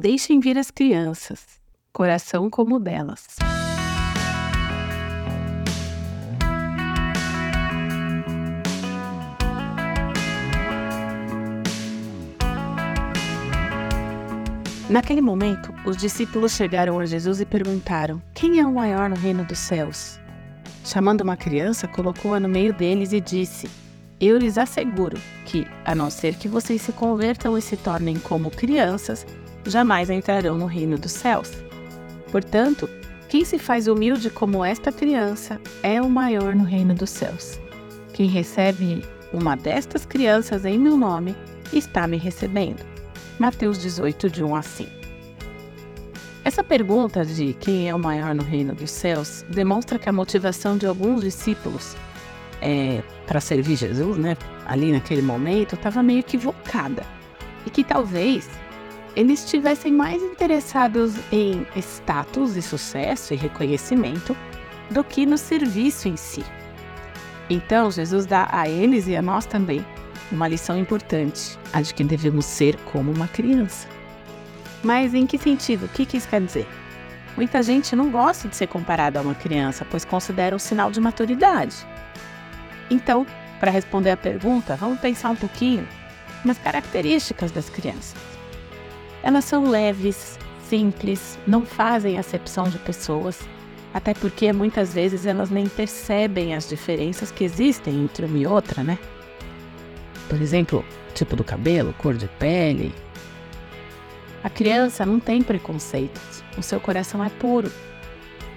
Deixem vir as crianças, coração como o delas. Naquele momento, os discípulos chegaram a Jesus e perguntaram: Quem é o maior no reino dos céus? Chamando uma criança, colocou-a no meio deles e disse: Eu lhes asseguro que, a não ser que vocês se convertam e se tornem como crianças, jamais entrarão no reino dos céus. Portanto, quem se faz humilde como esta criança é o maior no reino dos céus. Quem recebe uma destas crianças em meu nome está me recebendo. Mateus 18, de 1 a 5. Essa pergunta de quem é o maior no reino dos céus demonstra que a motivação de alguns discípulos é, para servir Jesus, né, ali naquele momento, estava meio equivocada. E que talvez eles estivessem mais interessados em status e sucesso e reconhecimento do que no serviço em si. Então, Jesus dá a eles e a nós também uma lição importante, a de que devemos ser como uma criança. Mas em que sentido? O que, que isso quer dizer? Muita gente não gosta de ser comparada a uma criança, pois considera um sinal de maturidade. Então, para responder a pergunta, vamos pensar um pouquinho nas características das crianças. Elas são leves, simples, não fazem acepção de pessoas, até porque muitas vezes elas nem percebem as diferenças que existem entre uma e outra, né? Por exemplo, tipo do cabelo, cor de pele. A criança não tem preconceitos. O seu coração é puro.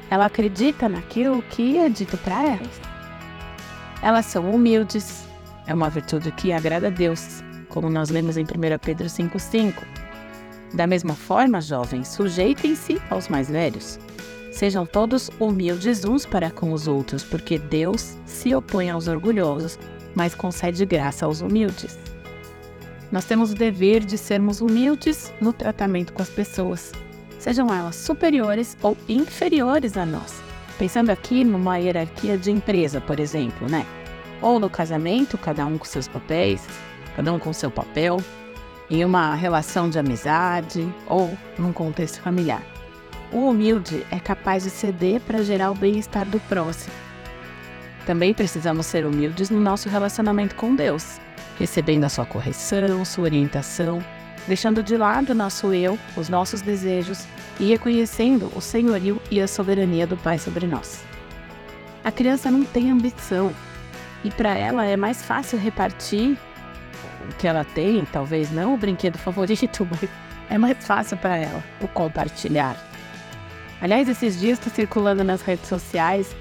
Ela acredita naquilo que é dito para elas. Elas são humildes. É uma virtude que agrada a Deus, como nós lemos em 1 Pedro 5,5. Da mesma forma, jovens, sujeitem-se aos mais velhos. Sejam todos humildes uns para com os outros, porque Deus se opõe aos orgulhosos, mas concede graça aos humildes. Nós temos o dever de sermos humildes no tratamento com as pessoas, sejam elas superiores ou inferiores a nós. Pensando aqui numa hierarquia de empresa, por exemplo, né? Ou no casamento, cada um com seus papéis, cada um com seu papel, em uma relação de amizade ou num contexto familiar. O humilde é capaz de ceder para gerar o bem-estar do próximo também precisamos ser humildes no nosso relacionamento com Deus, recebendo a sua correção, sua orientação, deixando de lado nosso eu, os nossos desejos e reconhecendo o senhorio e a soberania do Pai sobre nós. A criança não tem ambição e para ela é mais fácil repartir que ela tem, talvez não o brinquedo favorito, mas é mais fácil para ela o compartilhar. Aliás, esses dias está circulando nas redes sociais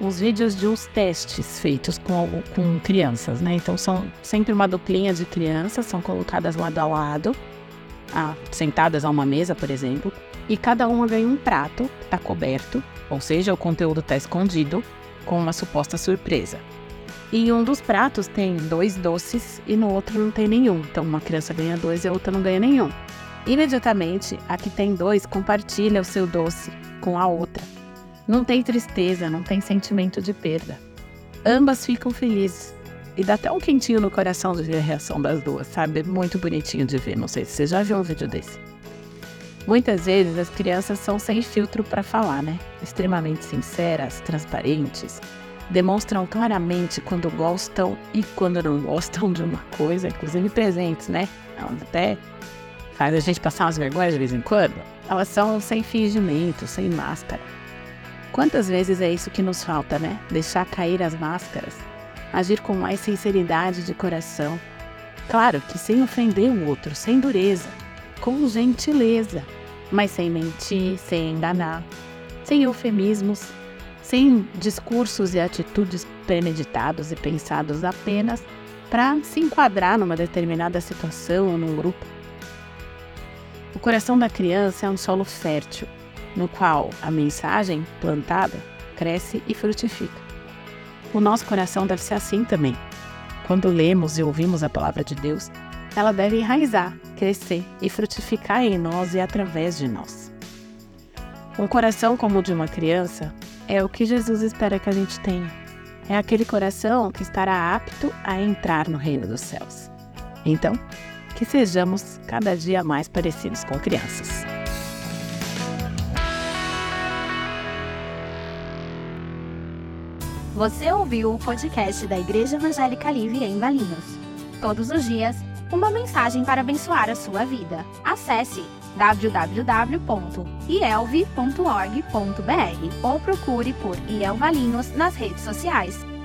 uns vídeos de uns testes feitos com, com crianças, né? Então são sempre uma duplinha de crianças, são colocadas lado a lado, ah, sentadas a uma mesa, por exemplo, e cada uma ganha um prato, está coberto, ou seja, o conteúdo está escondido, com uma suposta surpresa. E um dos pratos tem dois doces e no outro não tem nenhum. Então uma criança ganha dois e a outra não ganha nenhum. Imediatamente, a que tem dois compartilha o seu doce com a outra não tem tristeza, não tem sentimento de perda. Ambas ficam felizes. E dá até um quentinho no coração de ver a reação das duas, sabe? Muito bonitinho de ver. Não sei se você já viu um vídeo desse. Muitas vezes as crianças são sem filtro para falar, né? Extremamente sinceras, transparentes, demonstram claramente quando gostam e quando não gostam de uma coisa, inclusive presentes, né? Elas até faz a gente passar umas vergonhas de vez em quando. Elas são sem fingimento, sem máscara. Quantas vezes é isso que nos falta, né? Deixar cair as máscaras, agir com mais sinceridade de coração. Claro que sem ofender o outro, sem dureza, com gentileza, mas sem mentir, sem enganar, sem eufemismos, sem discursos e atitudes premeditados e pensados apenas para se enquadrar numa determinada situação ou num grupo. O coração da criança é um solo fértil no qual a mensagem plantada cresce e frutifica. O nosso coração deve ser assim também. Quando lemos e ouvimos a palavra de Deus, ela deve enraizar, crescer e frutificar em nós e através de nós. Um coração como o de uma criança é o que Jesus espera que a gente tenha. É aquele coração que estará apto a entrar no reino dos céus. Então, que sejamos cada dia mais parecidos com crianças. Você ouviu o podcast da Igreja Evangélica Livre em Valinhos. Todos os dias, uma mensagem para abençoar a sua vida. Acesse www.ielve.org.br ou procure por IEL Valinhos nas redes sociais.